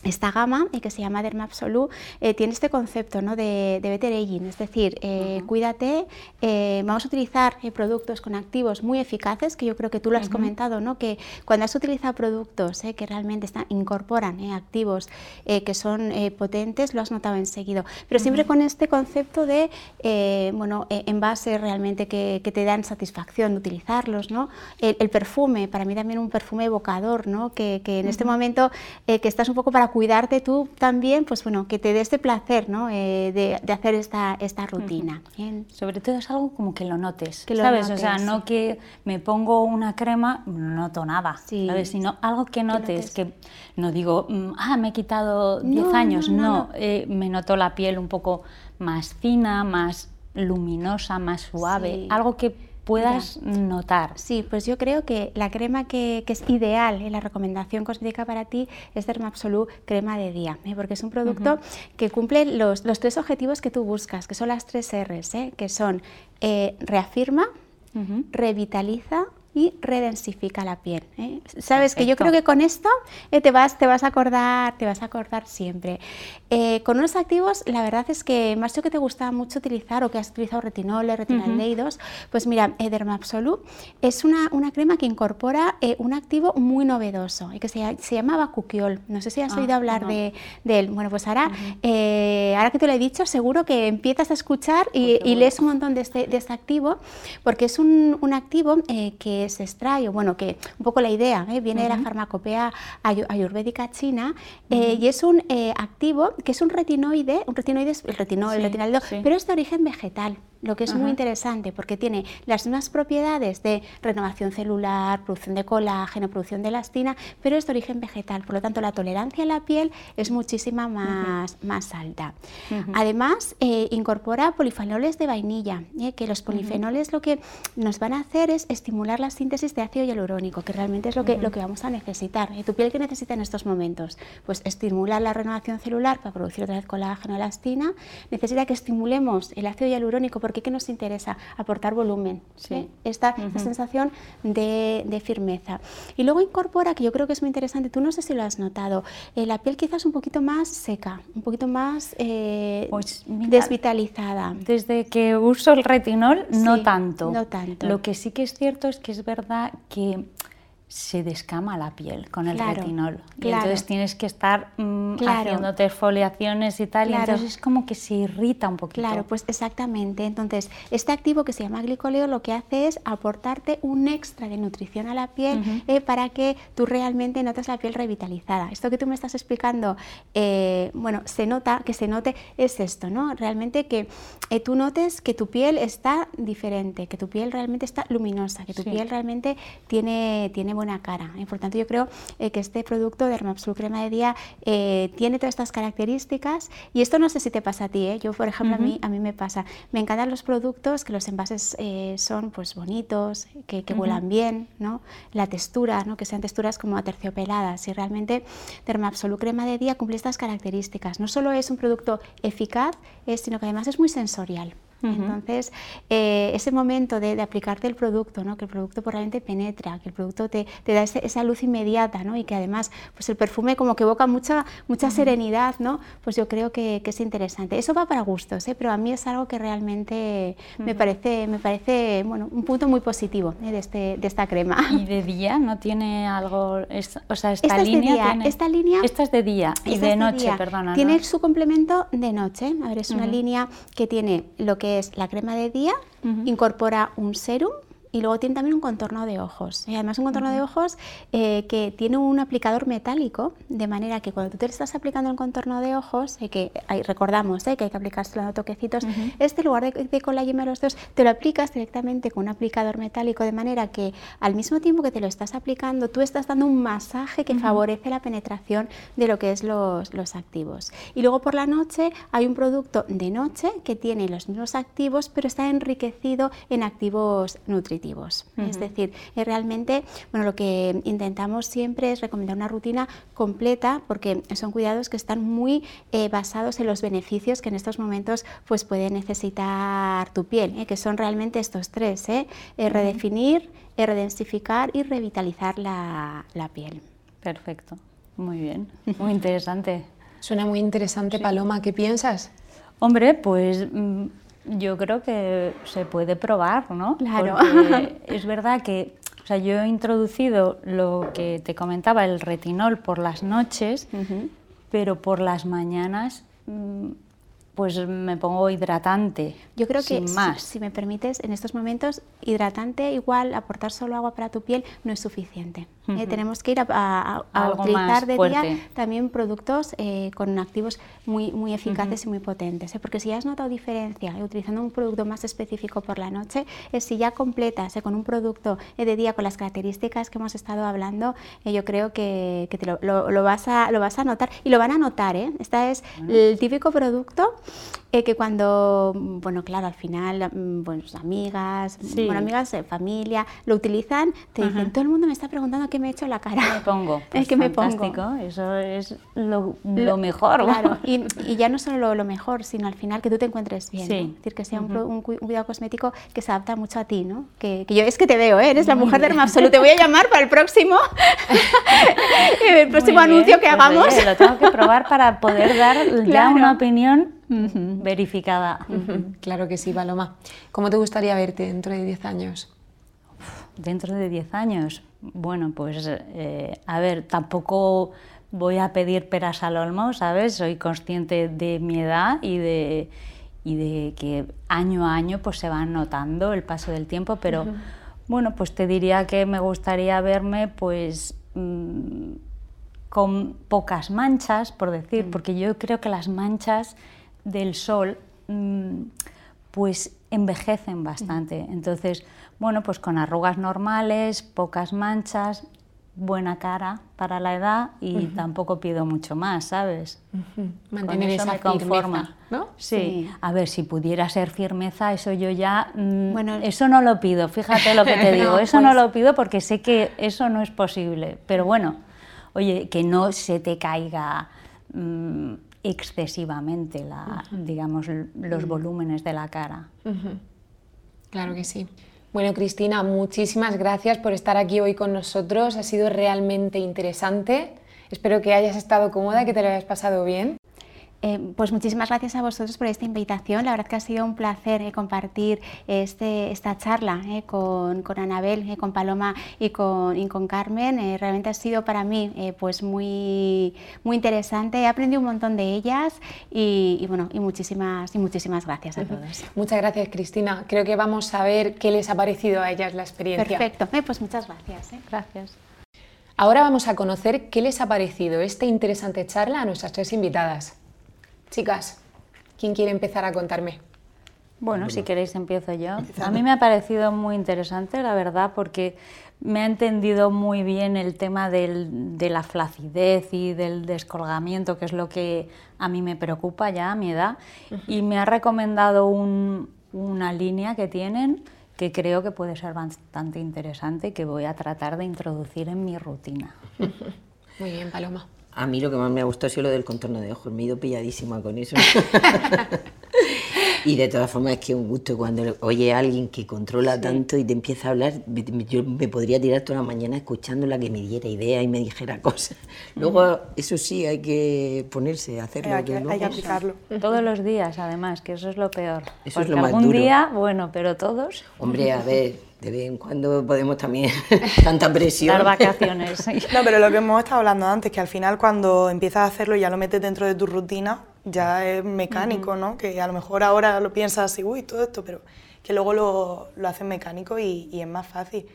esta gama, eh, que se llama Dermabsolu, eh, tiene este concepto ¿no? de, de better aging, es decir, eh, cuídate, vamos a utilizar productos con activos muy eficaces, que yo creo que tú lo has comentado, ¿no? que cuando has utilizado productos que realmente están, incorporan activos que son potentes, lo has notado enseguida, pero siempre con este concepto de bueno, envases realmente que, que, te dan satisfacción de utilizarlos, ¿no? el, perfume, para mí también un perfume evocador, ¿no? que, que en este momento que estás un poco para cuidarte tú también, pues bueno, que te dé este placer ¿no? Eh, de, hacer esta, esta rutina. Sobre todo es algo como que lo notes, que lo ¿sabes? o sea, no que me pongo una crema, no noto nada, ¿sabes? Sino algo que notes, que, no digo, mm, ah, me he quitado 10 años, no, eh, me noto la piel un poco más fina, más luminosa, más suave, algo que puedas notar. Sí, pues yo creo que la crema que, es ideal en la recomendación cosmética para ti es Dermabsolute crema de día, ¿eh? porque es un producto que cumple los, tres objetivos que tú buscas, que son las tres R's, ¿eh? que son eh, reafirma, revitaliza y redensifica la piel. ¿eh? Sabes que yo creo que con esto eh, te, vas, te vas a acordar, te vas a acordar siempre. Eh, con unos activos, la verdad es que más que te gusta mucho utilizar o que has utilizado retinoles, retinaldeidos, pues mira, Dermabsolute es una, una, crema que incorpora un activo muy novedoso y que se, se llama Bacuquiol. No sé si has ah, oído hablar de, de, él. Bueno, pues ahora, ahora que te lo he dicho, seguro que empiezas a escuchar y, y lees un montón de este, de este activo, porque es un, un activo que se extrae, bueno, que un poco la idea ¿eh? viene de la farmacopea ayurvédica china eh, y es un eh, activo que es un retinoide, un retinoide, el retinol, el retinaldo, pero es de origen vegetal lo que es muy interesante porque tiene las mismas propiedades de renovación celular, producción de colágeno, producción de elastina, pero es de origen vegetal, por lo tanto la tolerancia en la piel es muchísima más, más alta. Además, eh, incorpora polifenoles de vainilla, eh, que los polifenoles lo que nos van a hacer es estimular la síntesis de ácido hialurónico, que realmente es lo que, lo que vamos a necesitar. ¿Tu piel qué necesita en estos momentos? Pues estimular la renovación celular para producir otra vez colágeno, elastina, necesita que estimulemos el ácido hialurónico porque ¿qué nos interesa? Aportar volumen, sí. esta, sensación de, firmeza. Y luego incorpora, que yo creo que es muy interesante, tú no sé si lo has notado, eh, la piel quizás un poquito más seca, un poquito más eh, pues desvitalizada. Desde que uso el retinol, no tanto. No tanto. Lo que sí que es cierto es que es verdad que se descama la piel con el retinol. Y entonces tienes que estar mm, haciéndote exfoliaciones y tal, y entonces es como que se irrita un poquito. Claro, pues exactamente. Entonces, este activo que se llama glicoleo lo que hace es aportarte un extra de nutrición a la piel eh, para que tú realmente notes la piel revitalizada. Esto que tú me estás explicando, eh, bueno, se nota, que se note, es esto, ¿no? Realmente que eh, tú notes que tu piel está diferente, que tu piel realmente está luminosa, que tu piel realmente tiene, tiene buena cara. Y por tanto, yo creo eh, que este producto de Dermapsul Crema de Día eh, tiene todas estas características y esto no sé si te pasa a ti, ¿eh? yo por ejemplo a, mí, a mí me pasa. Me encantan los productos que los envases son pues bonitos, que, que huelan bien, ¿no? la textura, ¿no? que sean texturas como aterciopeladas y realmente Dermapsul Crema de Día cumple estas características. No solo es un producto eficaz, sino que además es muy sensorial. Entonces, eh, ese momento de, aplicarte el producto, ¿no? que el producto pues, realmente penetra, que el producto te, da esa luz inmediata ¿no? y que además pues, el perfume como que evoca mucha, mucha serenidad, ¿no? pues yo creo que, es interesante. Eso va para gustos, ¿eh? pero a mí es algo que realmente me parece, me parece bueno, un punto muy positivo ¿eh? de, este, de esta crema. ¿Y de día no tiene algo, o sea, esta, línea esta línea... Esta es de día y de noche, perdona. Tiene su complemento de noche, a ver, es una línea que tiene lo que es la crema de día, incorpora un serum y luego tiene también un contorno de ojos. Y además un contorno de ojos eh, que tiene un aplicador metálico, de manera que cuando tú te estás aplicando el contorno de ojos, eh, que recordamos eh, que hay que aplicárselo a toquecitos, este lugar de, con la yema de los dedos, te lo aplicas directamente con un aplicador metálico, de manera que al mismo tiempo que te lo estás aplicando, tú estás dando un masaje que favorece la penetración de lo que es los, los activos. Y luego por la noche hay un producto de noche que tiene los mismos activos, pero está enriquecido en activos nutritivos. Es decir, es realmente bueno, lo que intentamos siempre es recomendar una rutina completa porque son cuidados que están muy eh, basados en los beneficios que en estos momentos pues, puede necesitar tu piel, ¿eh? que son realmente estos tres, ¿eh? redefinir, redensificar y revitalizar la, piel. Perfecto, muy bien, muy interesante. Suena muy interesante, Paloma, ¿qué piensas? Hombre, pues mm, yo creo que se puede probar, ¿no? Claro. es verdad que o sea, yo he introducido lo que te comentaba, el retinol por las noches, pero por las mañanas mm, pues me pongo hidratante. Yo creo que, más. Si, me permites, en estos momentos, hidratante igual, aportar solo agua para tu piel no es suficiente. Eh, tenemos que ir a, utilizar de día también productos eh, con activos muy, muy eficaces y muy potentes. ¿eh? Porque si ya has notado diferencia utilizando un producto más específico por la noche, es si ya completas con un producto de día con las características que hemos estado hablando, yo creo que, que te lo, lo, vas a, lo vas a notar y lo van a notar. Este es el típico producto que cuando, bueno, claro, al final, mm, bueno, amigas, bueno, amigas, familia, lo utilizan, te dicen, todo el mundo me está preguntando qué me he hecho la cara. Me pongo. es que me pongo. Eso es lo, lo mejor. Claro, y, y, ya no solo lo, mejor, sino al final que tú te encuentres bien. Es decir, que sea un, cuidado cosmético que se adapta mucho a ti, ¿no? Que, que yo es que te veo, ¿eh? eres la mujer de absoluto. Te voy a llamar para el próximo, el próximo anuncio que pues hagamos. lo tengo que probar para poder dar ya una opinión verificada. Claro que sí, Paloma. ¿Cómo te gustaría verte dentro de 10 años? Dentro de 10 años, bueno, pues eh, a ver, tampoco voy a pedir peras al olmo, ¿sabes? Soy consciente de mi edad y de, y de que año a año pues se va notando el paso del tiempo, pero bueno, pues te diría que me gustaría verme pues mm, con pocas manchas, por decir, porque yo creo que las manchas del sol mm, pues envejecen bastante. Entonces, bueno, pues con arrugas normales, pocas manchas, buena cara para la edad y tampoco pido mucho más, ¿sabes? Mantener eso esa me conforma, ¿no? Sí. A ver, si pudiera ser firmeza, eso yo ya, mm, bueno, eso no lo pido. Fíjate lo que te digo, eso no pues lo pido porque sé que eso no es posible. Pero bueno, oye, que no se te caiga. Mm, excesivamente la, digamos, los volúmenes de la cara. Claro que sí. Bueno, Cristina, muchísimas gracias por estar aquí hoy con nosotros. Ha sido realmente interesante. Espero que hayas estado cómoda, que te lo hayas pasado bien. Eh, pues muchísimas gracias a vosotros por esta invitación. La verdad que ha sido un placer eh, compartir este, esta charla eh, con, con, Anabel, con Paloma y con, con Carmen. realmente ha sido para mí pues muy, muy interesante. He aprendido un montón de ellas y, bueno, y muchísimas, y muchísimas gracias a todos. Muchas gracias, Cristina. Creo que vamos a ver qué les ha parecido a ellas la experiencia. Perfecto. pues muchas gracias. Gracias. Ahora vamos a conocer qué les ha parecido esta interesante charla a nuestras tres invitadas. Chicas, ¿quién quiere empezar a contarme? Bueno, si queréis empiezo yo. A mí me ha parecido muy interesante, la verdad, porque me ha entendido muy bien el tema de la flacidez y del descolgamiento, que es lo que a mí me preocupa ya a mi edad, y me ha recomendado una línea que tienen que creo que puede ser bastante interesante y que voy a tratar de introducir en mi rutina. Muy bien, Paloma. A mí lo que más me ha gustado ha sido lo del contorno de ojos. Me he ido pilladísima con eso. y de todas formas es que un gusto cuando oye a alguien que controla tanto y te empieza a hablar. Yo me podría tirar toda la mañana escuchándola que me diera ideas y me dijera cosas. Luego, eso sí, hay que ponerse a hacerlo. Hay que, hay que aplicarlo. Todos los días, además, que eso es lo peor. Eso es lo más algún día, bueno, pero todos. Hombre, a ver de vez en cuando podemos también tanta presión. Dar vacaciones. No, pero lo que hemos estado hablando antes, que al final cuando empiezas a hacerlo y ya lo metes dentro de tu rutina, ya es mecánico, ¿no? Que a lo mejor ahora lo piensas así, uy, todo esto, pero que luego lo, lo haces mecánico y, y, es más fácil.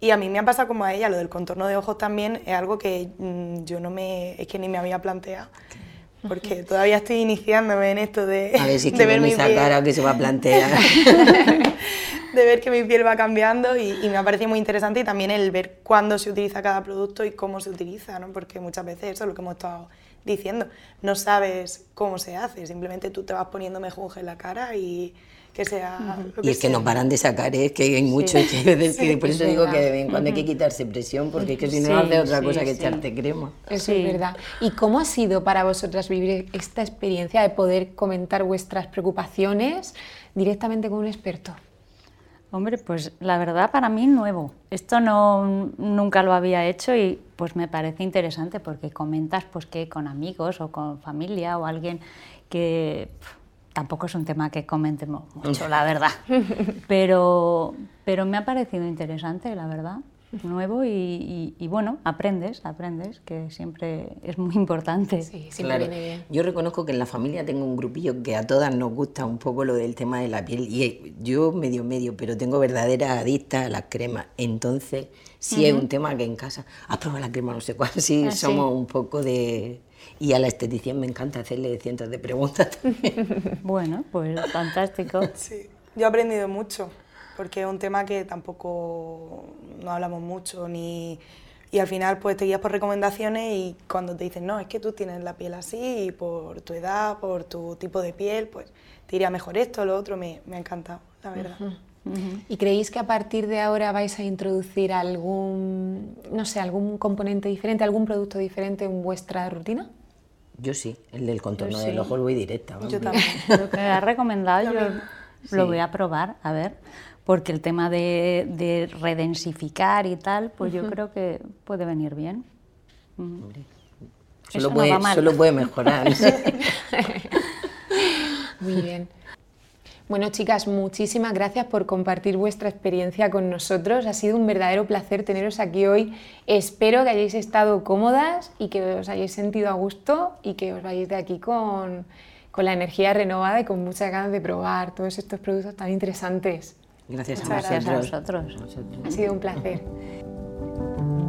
Y a mí me ha pasado como a ella, lo del contorno de ojos también es algo que mm, yo no me, es que ni me había planteado porque todavía estoy iniciándome en esto de, a ver si de ver mi piel. cara que se va a plantear. de ver que mi piel va cambiando y, me ha parecido muy interesante y también el ver cuándo se utiliza cada producto y cómo se utiliza, ¿no? porque muchas veces eso es lo que hemos estado diciendo, no sabes cómo se hace, simplemente tú te vas poniendo mejunje en la cara y que sea... y es que nos paran de sacar, es que hay mucho que por eso digo que de vez en cuando hay que quitarse presión, porque es que si no, no hace otra cosa que echarte crema. Eso es verdad. ¿Y cómo ha sido para vosotras vivir esta experiencia de poder comentar vuestras preocupaciones directamente con un experto? Hombre, pues la verdad para mí nuevo. Esto no nunca lo había hecho y pues me parece interesante porque comentas pues que con amigos o con familia o alguien que tampoco es un tema que comentemos mucho, la verdad. Pero, pero me ha parecido interesante, la verdad. nuevo y, y, bueno, aprendes, aprendes, que siempre es muy importante. Sí, siempre Claro. viene bien. Yo reconozco que en la familia tengo un grupillo que a todas nos gusta un poco lo del tema de la piel y eh, yo medio medio, pero tengo verdaderas adictas a las cremas. Entonces, sí es un tema que en casa, has probado la crema no sé cuál, sí, Ah, sí. somos un poco de... Y a la esteticien me encanta hacerle cientos de preguntas también. Bueno, pues fantástico. Sí, yo he aprendido mucho, porque es un tema que tampoco no hablamos mucho, ni... Y al final pues te guías por recomendaciones y cuando te dicen, no, es que tú tienes la piel así, y por tu edad, por tu tipo de piel, pues te iría mejor esto, lo otro, me, me ha encantado, la verdad. ¿Y creéis que a partir de ahora vais a introducir algún, no sé, algún componente diferente, algún producto diferente en vuestra rutina? Yo sí, el del contorno Yo del sí. ojo lo voy directa. vamos. Yo también. Lo que me has recomendado yo Sí. lo voy a probar, a ver, porque el tema de, de redensificar y tal, pues yo creo que puede venir bien. Solo, puede, va mal. solo puede mejorar. Muy bien. Bueno, chicas, muchísimas gracias por compartir vuestra experiencia con nosotros. Ha sido un verdadero placer teneros aquí hoy. Espero que hayáis estado cómodas y que os hayáis sentido a gusto y que os vayáis de aquí con, con la energía renovada y con muchas ganas de probar todos estos productos tan interesantes. Gracias a gracias a vosotros. Vosotros. Ha sido un placer.